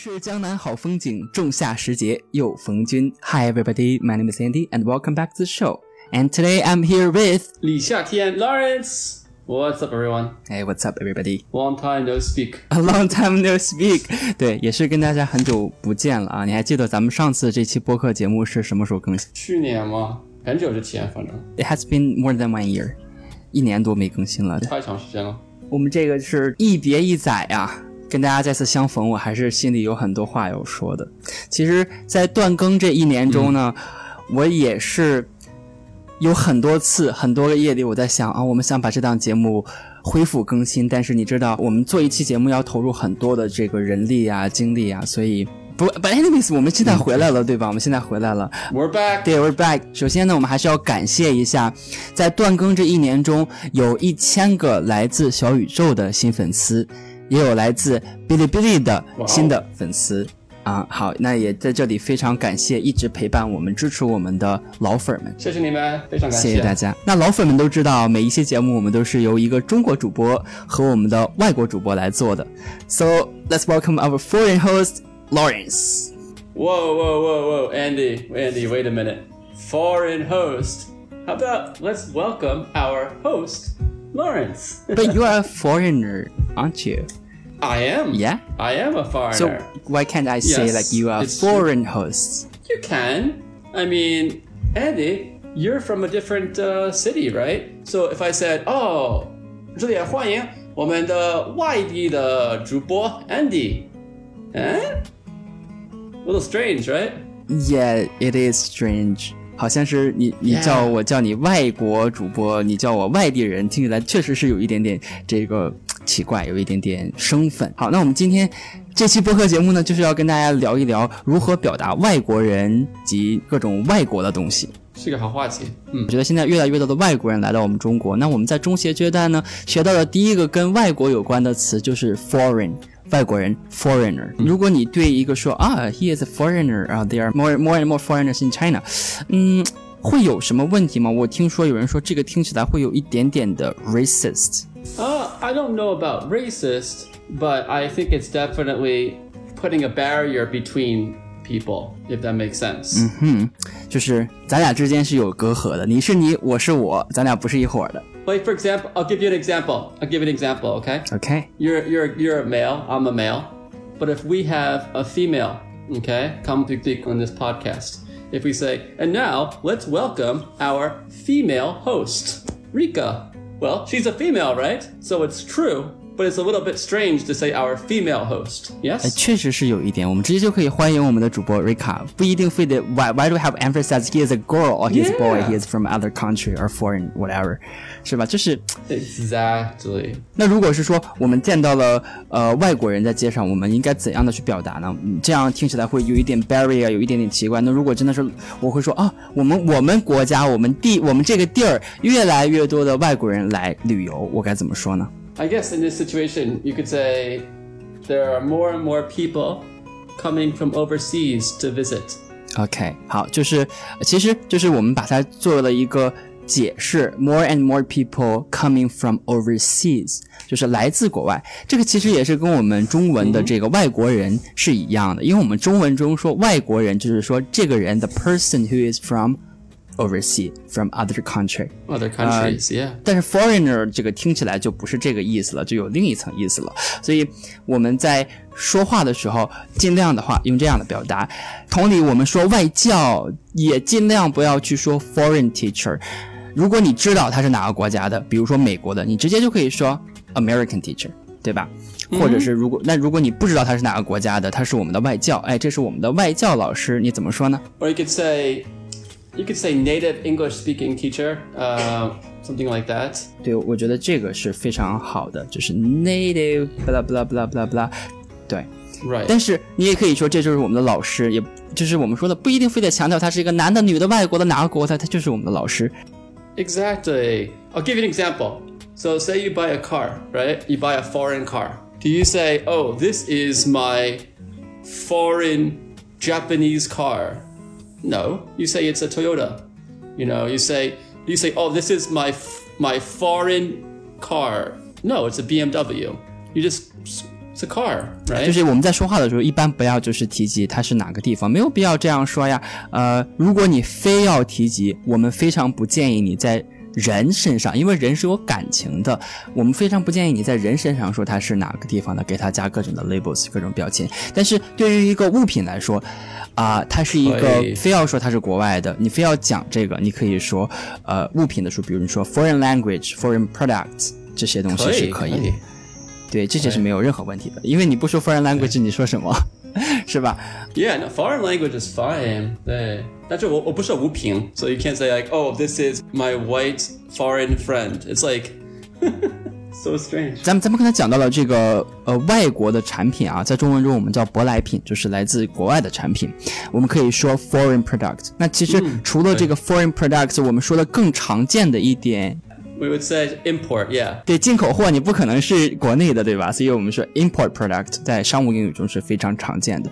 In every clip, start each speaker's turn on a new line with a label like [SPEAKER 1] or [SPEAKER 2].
[SPEAKER 1] 是江南好风景，仲夏时节又逢君。Hi everybody, my name is Andy, and welcome back to the show. And today I'm here with
[SPEAKER 2] 李夏天 Lawrence. What's up, everyone?
[SPEAKER 1] Hey, what's up, everybody?
[SPEAKER 2] Long time no speak.
[SPEAKER 1] A long time no speak. 对，也是跟大家很久不见了啊！你还记得咱们上次这期播客节目是什么时候更新
[SPEAKER 2] 去年吗？很久之前，反正？
[SPEAKER 1] It has been more than one year，一年多没更新了。
[SPEAKER 2] 太长时间了。
[SPEAKER 1] 我们这个是一别一载呀。 跟大家再次相逢，我还是心里有很多话要说的。其实，在断更这一年中呢，我也是有很多次、很多个夜里，我在想啊，我们想把这档节目恢复更新，但是你知道，我们做一期节目要投入很多的这个人力啊、精力啊，所以不，But anyways，我们现在回来了，对吧？我们现在回来了
[SPEAKER 2] ，We're back，
[SPEAKER 1] 对，We're back。首先呢，我们还是要感谢一下，在断更这一年中，有一千个来自小宇宙的新粉丝。也有来自哔哩哔哩的新的粉丝啊，好，那也在这里非常感谢一直陪伴我们、支持我们的老粉们，
[SPEAKER 2] 谢谢你们，非常感
[SPEAKER 1] 谢，谢谢大家。那老粉们都知道，每一期节目我们都是由一个中国主播和我们的外国主播来做的。So let's welcome our foreign host Lawrence.
[SPEAKER 2] Whoa, whoa, whoa, whoa, Andy, Andy, wait a minute. Foreign host. How about let's welcome our host, Lawrence?
[SPEAKER 1] but you are a foreigner, aren't you?
[SPEAKER 2] I am.
[SPEAKER 1] Yeah.
[SPEAKER 2] I am a foreigner.
[SPEAKER 1] So why can't I say
[SPEAKER 2] Yes,
[SPEAKER 1] like you are
[SPEAKER 2] it's
[SPEAKER 1] foreign hosts?
[SPEAKER 2] You can. I mean, Andy, you're from a different uh, city, right? So if I said, "Oh，这里欢迎我们的外地的主播 Andy," eh? A little strange, right?
[SPEAKER 1] Yeah, it is strange. 好像是你，你叫我叫你外国主播，你叫我外地人，听起来确实是有一点点这个 奇怪，有一点点生分。好，那我们今天这期播客节目呢，就是要跟大家聊一聊如何表达外国人及各种外国的东西，
[SPEAKER 2] 是个好话题。嗯，
[SPEAKER 1] 我觉得现在越来越多的外国人来到我们中国，那我们在中学阶段呢，学到的第一个跟外国有关的词就是 foreign。外国人 foreigner，如果你对一个说啊，he is a foreigner 啊，there are more more and more foreigners in China，嗯，会有什么问题吗？我听说有人说这个听起来会有一点点的 racist。
[SPEAKER 2] Uh, I don't know about racist, but I think it's definitely putting a barrier between people, if that makes sense.
[SPEAKER 1] 嗯哼，就是咱俩之间是有隔阂的，你是你，我是我，咱俩不是一伙的。
[SPEAKER 2] Like for example, I'll give you an example. I'll give you an example, okay?
[SPEAKER 1] Okay.
[SPEAKER 2] You're you're you're a male. I'm a male. But if we have a female, okay, come to speak on this podcast. If we say, and now let's welcome our female host, Rika. Well, she's a female, right? So it's true but it's a little bit strange to say our female host. Yes.
[SPEAKER 1] 确实是有一点，我们直接就可以欢迎我们的主播 Rika，不一定非得 why why do we have emphasize he is a girl or he is a boy, he is from other country or foreign whatever，是吧？就是
[SPEAKER 2] exactly。
[SPEAKER 1] 那如果是说我们见到了呃外国人在街上，我们应该怎样的去表达呢？这样听起来会有一点 barrier，有一点点奇怪。那如果真的是我会说啊，我们我们国家我们地我们这个地儿越来越多的外国人来旅游，我该怎么说呢
[SPEAKER 2] ？I guess in this situation, you could say there are more and more people coming from overseas to visit.
[SPEAKER 1] OK，好，就是其实就是我们把它做了一个解释，more and more people coming from overseas，就是来自国外。这个其实也是跟我们中文的这个外国人是一样的，因为我们中文中说外国人就是说这个人，the person who is from。 overseas from other country.
[SPEAKER 2] Other countries, yeah.
[SPEAKER 1] 但是 foreigner 这个听起来就不是这个意思了，就有另一层意思了。所以我们在说话的时候，尽量的话用这样的表达。同理，我们说外教也尽量不要去说 foreign teacher。如果你知道他是哪个国家的，比如说美国的，你直接就可以说 American teacher，对吧？或者是如果那如果你不知道他是哪个国家的，他是我们的外教，哎，这是我们的外教老师，你怎么说呢？
[SPEAKER 2] Or you could say you could say native English speaking teacher, uh, something like that.
[SPEAKER 1] 对，我觉得这个是非常好的，就是 native blah blah blah blah blah，对。
[SPEAKER 2] Right.
[SPEAKER 1] 但是你也可以说这就是我们的老师，也就是我们说的不一定非得强调他是一个男的、女的、外国的哪个国的，他就是我们的老师。
[SPEAKER 2] Exactly. I'll give you an example. So say you buy a car, right? You buy a foreign car. Do you say, "Oh, this is my foreign Japanese car"? No, you say it's a Toyota. You know, you say you say, "Oh, this is my my foreign car." No, it's a BMW. You just It's a car, right?
[SPEAKER 1] 就是我们在说话的时候，一般不要就是提及它是哪个地方，没有必要这样说呀。呃，如果你非要提及，我们非常不建议你在 人身上，因为人是有感情的，我们非常不建议你在人身上说它是哪个地方的，给它加各种的 labels，各种标签。但是对于一个物品来说，啊、它是一个非要说它是国外的，你非要讲这个，你可以说呃物品的时候，比如你说 foreign language、foreign products 这些东西是可以的。
[SPEAKER 2] 以
[SPEAKER 1] 对，这些是没有任何问题的，因为你不说 foreign language，你说什么，是吧
[SPEAKER 2] ？Yeah, no, foreign language is fine. 对，但是我我不是无凭 so you can't say like, oh, this is my white foreign friend. It's like so strange.
[SPEAKER 1] 咱们咱们刚才讲到了这个呃外国的产品啊，在中文中我们叫舶来品，就是来自国外的产品，我们可以说 foreign product。那其实除了这个 foreign product，我们说的更常见的一点。
[SPEAKER 2] We would say import. Yeah.
[SPEAKER 1] 对进口货，你不可能是国内的，对吧？所以我们说 import product 在商务英语中是非常常见的，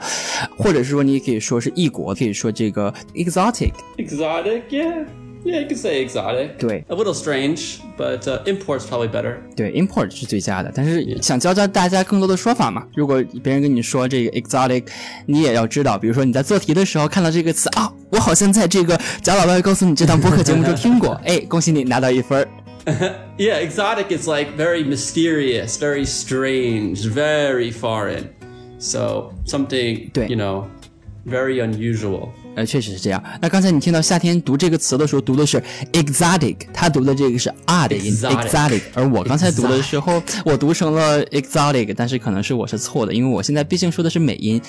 [SPEAKER 1] 或者是说你也可以说是异国，可以说这个 exotic。
[SPEAKER 2] Exotic. Yeah. Yeah, you could say exotic.
[SPEAKER 1] 对
[SPEAKER 2] A little strange, but uh, import's probably better.
[SPEAKER 1] 对，import 是最佳的，但是想教教大家更多的说法嘛。如果别人跟你说这个 exotic，你也要知道，比如说你在做题的时候看到这个词啊，我好像在这个贾老外告诉你这档播客节目中听过，哎，恭喜你拿到一分儿。
[SPEAKER 2] Yeah, exotic is like very mysterious, very strange, very foreign. So something,
[SPEAKER 1] 对。
[SPEAKER 2] you know, very unusual.
[SPEAKER 1] 呃，确实是这样。那刚才你听到夏天读这个词的时候，读的是 exotic，他读的这个是 r 的音
[SPEAKER 2] Exotic
[SPEAKER 1] 而我刚才读的时候，我读成了 exotic，但是可能是我是错的，因为我现在毕竟说的是美音，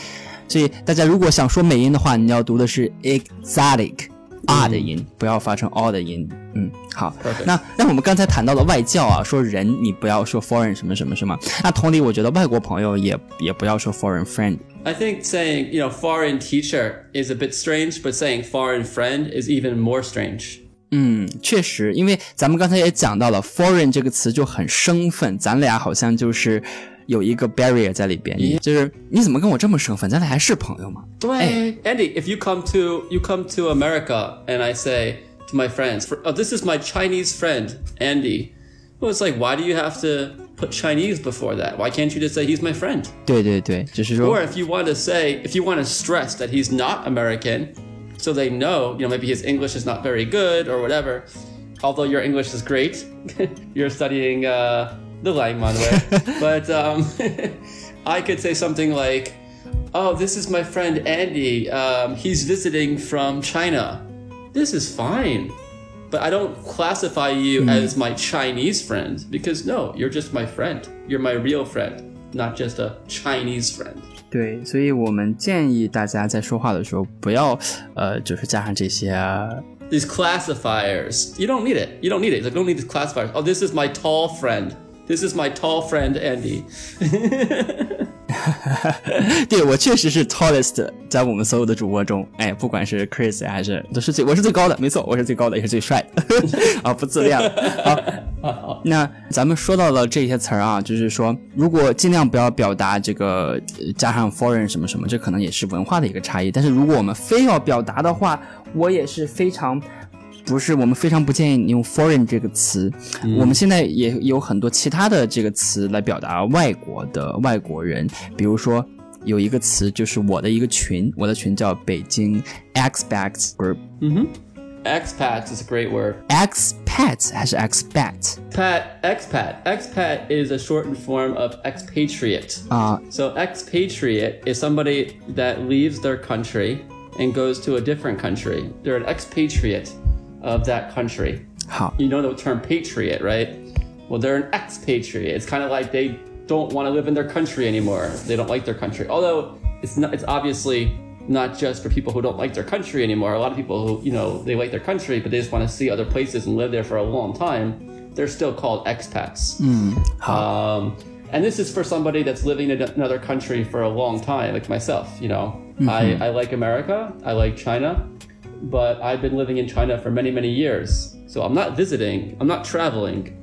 [SPEAKER 1] 所以大家如果想说美音的话，你要读的是 exotic。 R 的音，不要发成 o 的音。嗯，好。那那我们刚才谈到了外教啊，说人你不要说 foreign 什么什么什么。那同理，我觉得外国朋友也也不要说 foreign friend。
[SPEAKER 2] I think saying, you know, foreign teacher is a bit strange, but saying foreign friend is even more strange.
[SPEAKER 1] 嗯，确实，因为咱们刚才也讲到了 “foreign” 这个词就很生分，咱俩好像就是有一个 barrier 在里边，就是你怎么跟我这么生分？咱俩还是朋友吗？
[SPEAKER 2] Hey. Andy, if you come to you come to America and I say to my friends, "Oh, this is my Chinese friend, Andy." Well, it's like, why do you have to put Chinese before that? Why can't you just say he's my friend?
[SPEAKER 1] 对对对，就是说
[SPEAKER 2] Or if you want to say, if you want to stress that he's not American, so they know, you know, maybe his English is not very good or whatever. Although your English is great, you're studying uh, the Lang way. but um, I could say something like, "Oh, this is my friend Andy. Um, he's visiting from China. This is fine." But I don't classify you as my Chinese friend because no, you're just my friend. You're my real friend, not just a Chinese friend.
[SPEAKER 1] 对，所以我们建议大家在说话的时候不要呃，就是加上这些啊
[SPEAKER 2] These classifiers, you don't need it. You don't need it. Like, don't need these classifiers. Oh, this is my tall friend. This is my tall friend Andy.
[SPEAKER 1] 对我确实是 tallest，在我们所有的主播中，哎，不管是 Chris 还是都是最，我是最高的，没错，我是最高的，也是最帅的，啊，不自恋了。好，那咱们说到了这些词儿啊，就是说，如果尽量不要表达这个呃加上 foreign 什么什么，这可能也是文化的一个差异。但是如果我们非要表达的话，我也是非常。不是，我们非常不建议你用 foreign 这个词。我们现在也有很多其他的这个词来表达外国的外国人，比如说有一个词就是我的一个群，我的群叫北京 expats group。
[SPEAKER 2] Expats is a great word.
[SPEAKER 1] expat 还是 expat
[SPEAKER 2] Pat, expat. Expat is a shortened form of expatriate.
[SPEAKER 1] 啊、
[SPEAKER 2] So expatriate is somebody that leaves their country and goes to a different country. They're an expatriate of that country.
[SPEAKER 1] 好
[SPEAKER 2] ，You know the term patriot, right? Well, they're an expatriate. It's kind of like they don't want to live in their country anymore. They don't like their country. Although it's not, it's obviously not just for people who don't like their country anymore. A lot of people who, you know, they like their country, but they just want to see other places and live there for a long time. They're still called expats. Um, and this is for somebody that's living in another country for a long time, like myself. You know, I, I like America, I like China, but I've been living in China for many, many years. So I'm not visiting, I'm not traveling,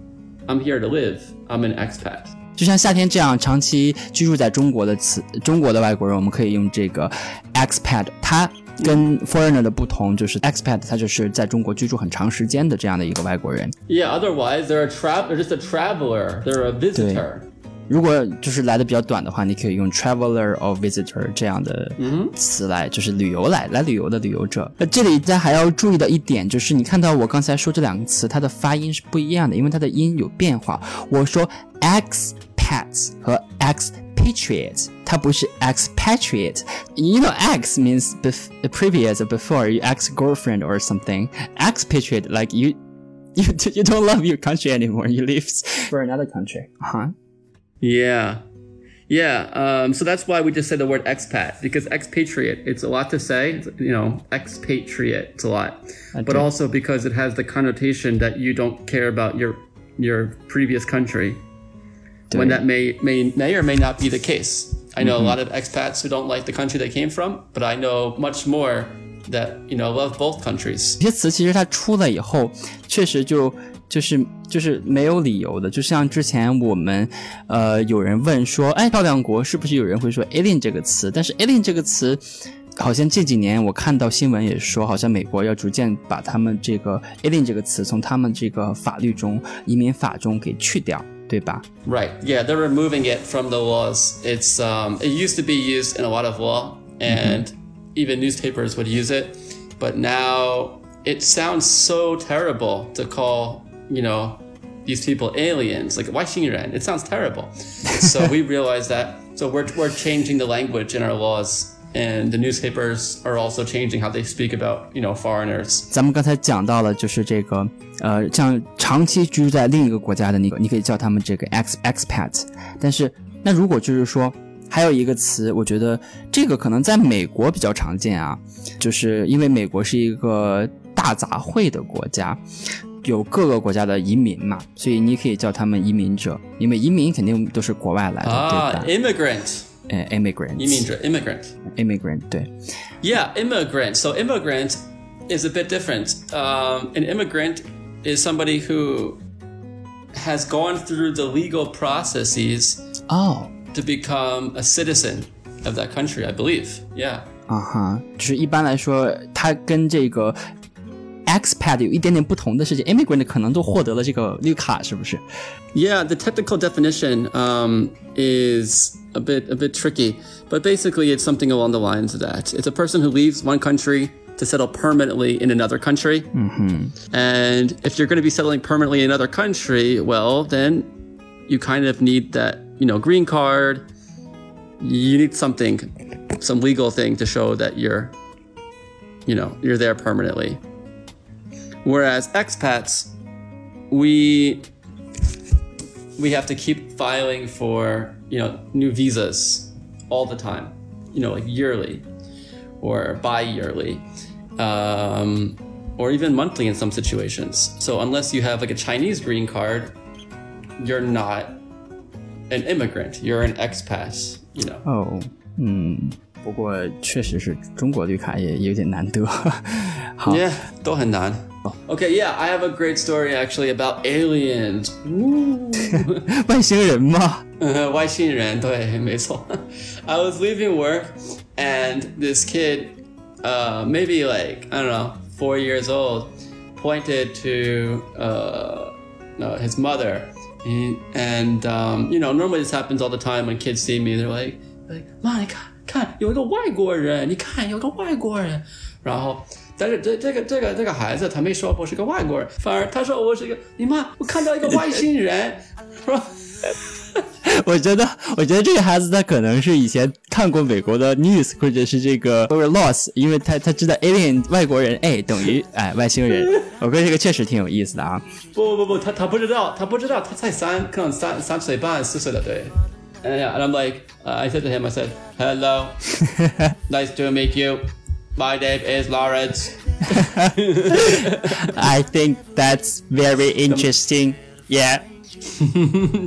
[SPEAKER 2] I'm here to live. I'm an expat.
[SPEAKER 1] 就像夏天这样长期居住在中国的词，中国的外国人，我们可以用这个 expat，它跟 foreigner 的不同就是 expat，它就是在中国居住很长时间的这样的一个外国人。
[SPEAKER 2] Yeah, otherwise they're a tra- they're just a traveler, they're a visitor.
[SPEAKER 1] 如果就是来的比较短的话，你可以用 traveler or visitor 这样的词来，就是旅游来来旅游的旅游者。那这里大家还要注意的一点就是，你看到我刚才说这两个词，它的发音是不一样的，因为它的音有变化。我说 expats 和 expatriate，它不是 expatriate。You know, ex means bef previous or before, you ex girlfriend or something. Expatriate like you. You, you don't love your country anymore. You live for another country. Uh-huh.
[SPEAKER 2] Yeah. Yeah, um, so that's why we just say the word expat because expatriate, it's a lot to say. You know, expatriate, it's a lot, but also because it has the connotation that you don't care about your your previous country, when that may may may or may not be the case. I know a lot of expats who don't like the country they came from, but I know much more that you know love both countries.
[SPEAKER 1] 有些词其实它出来以后，确实就 就是就是没有理由的。就像之前我们呃有人问说，哎，漂亮国是不是有人会说 alien 这个词？但是 alien 这个词。好像这几年我看到新闻也说，好像美国要逐渐把他们这个 alien 这个词从他们这个法律中、移民法中给去掉，对吧？
[SPEAKER 2] Right. Yeah, they're removing it from the laws. It's um, it used to be used in a lot of law, and even newspapers would use it. But now it sounds so terrible to call you know these people aliens, like 外星人. It sounds terrible. so we realized that. So we're we're changing the language in our laws. And the newspapers are also changing how they speak about, you know, foreigners.
[SPEAKER 1] 咱们刚才讲到了，就是这个，呃，像长期居住在另一个国家的那个，你可以叫他们这个 ex expat。但是，那如果就是说，还有一个词，我觉得这个可能在美国比较常见啊，就是因为美国是一个大杂烩的国家， 有各个国家的移民嘛，所以你可以叫他们移民者，因为移民肯定都是国外来的，
[SPEAKER 2] Ah,
[SPEAKER 1] 对吧？
[SPEAKER 2] immigrant.
[SPEAKER 1] 呃，immigrant，
[SPEAKER 2] 移民者 immigrant.
[SPEAKER 1] immigrant，对，
[SPEAKER 2] Yeah, immigrant. So immigrant is a bit different. Um, an immigrant is somebody who has gone through the legal processes
[SPEAKER 1] 哦，
[SPEAKER 2] to become a citizen of that country, I believe. Yeah.
[SPEAKER 1] 啊哈，就是一般来说，它跟这个 expat 有一点点不同的事情，immigrant 可能都获得了这个绿卡，是不是？
[SPEAKER 2] Yeah, the technical definition um, is a bit a bit tricky, but basically it's something along the lines of that. It's a person who leaves one country to settle permanently in another country. And if you're going to be settling permanently in another country, well, then you kind of need that, you know, green card. You need something, some legal thing to show that you're, you know, you're there permanently. Whereas expats, we we have to keep filing for you know new visas all the time you know like yearly or bi-yearly um, or even monthly in some situations so unless you have like a chinese green card you're not an immigrant you're an expat you know
[SPEAKER 1] 哦，嗯，不过确实是中国绿卡也有点难得。好
[SPEAKER 2] yeah 都很难 okay yeah i have a great story actually about aliens Woo.
[SPEAKER 1] 外星人吗？
[SPEAKER 2] 呃，外星人，对，没错。I was leaving work, and this kid, uh, maybe like I don't know, four years old, pointed to uh, no, his mother, and, and um, you know, normally this happens all the time when kids see me. They're like, like, 妈，你看看，有一个外国人，你看有个外国人。然后， 但是这这个这个这个孩子他没说我是个外国人，反而他说我是一个，你妈，我看到一个外星人，是吧？
[SPEAKER 1] 我觉得，我觉得这个孩子他可能是以前看过美国的 news 或者是这个或者 loss，因为他他知道 alien 外国人哎等于哎外星人。我觉得这个确实挺有意思的啊。
[SPEAKER 2] 不不不，他他不知道，他不知道，他才三，可能三三岁半四岁的，对。And I'm like, uh, I said to him, I said, "Hello, nice to meet you. My name is Lawrence."
[SPEAKER 1] I think that's very interesting. Yeah.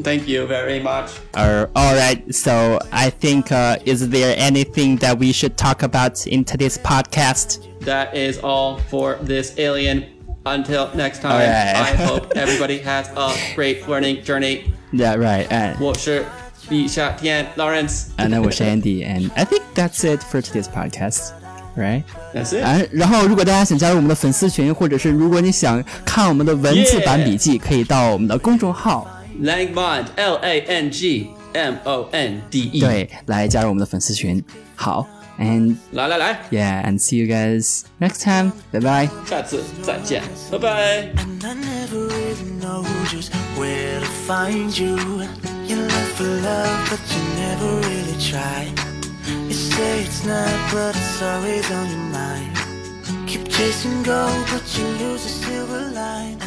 [SPEAKER 2] Thank you very much.
[SPEAKER 1] Uh, all right. So I think uh, is there anything that we should talk about in today's podcast?
[SPEAKER 2] That is all for this alien. Until next time,
[SPEAKER 1] Alright.
[SPEAKER 2] I hope everybody has a great learning journey.
[SPEAKER 1] Yeah, right. And
[SPEAKER 2] 我是李夏天 Lawrence.
[SPEAKER 1] and then 我是 Andy, and I think that's it for today's podcast. Right?
[SPEAKER 2] That's it.
[SPEAKER 1] 啊，然后如果大家想加入我们的粉丝群，或者是如果你想看我们的文字版笔记可以到我们的公众号
[SPEAKER 2] Langmond L A N G M O N D E。，
[SPEAKER 1] 对，来加入我们的粉丝群。好，and
[SPEAKER 2] 来来来
[SPEAKER 1] ，yeah and see you guys next time. Bye bye.
[SPEAKER 2] 下次再见，拜拜。
[SPEAKER 3] Say it's not, but it's always on your mind. Keep chasing gold, but you lose the silver line.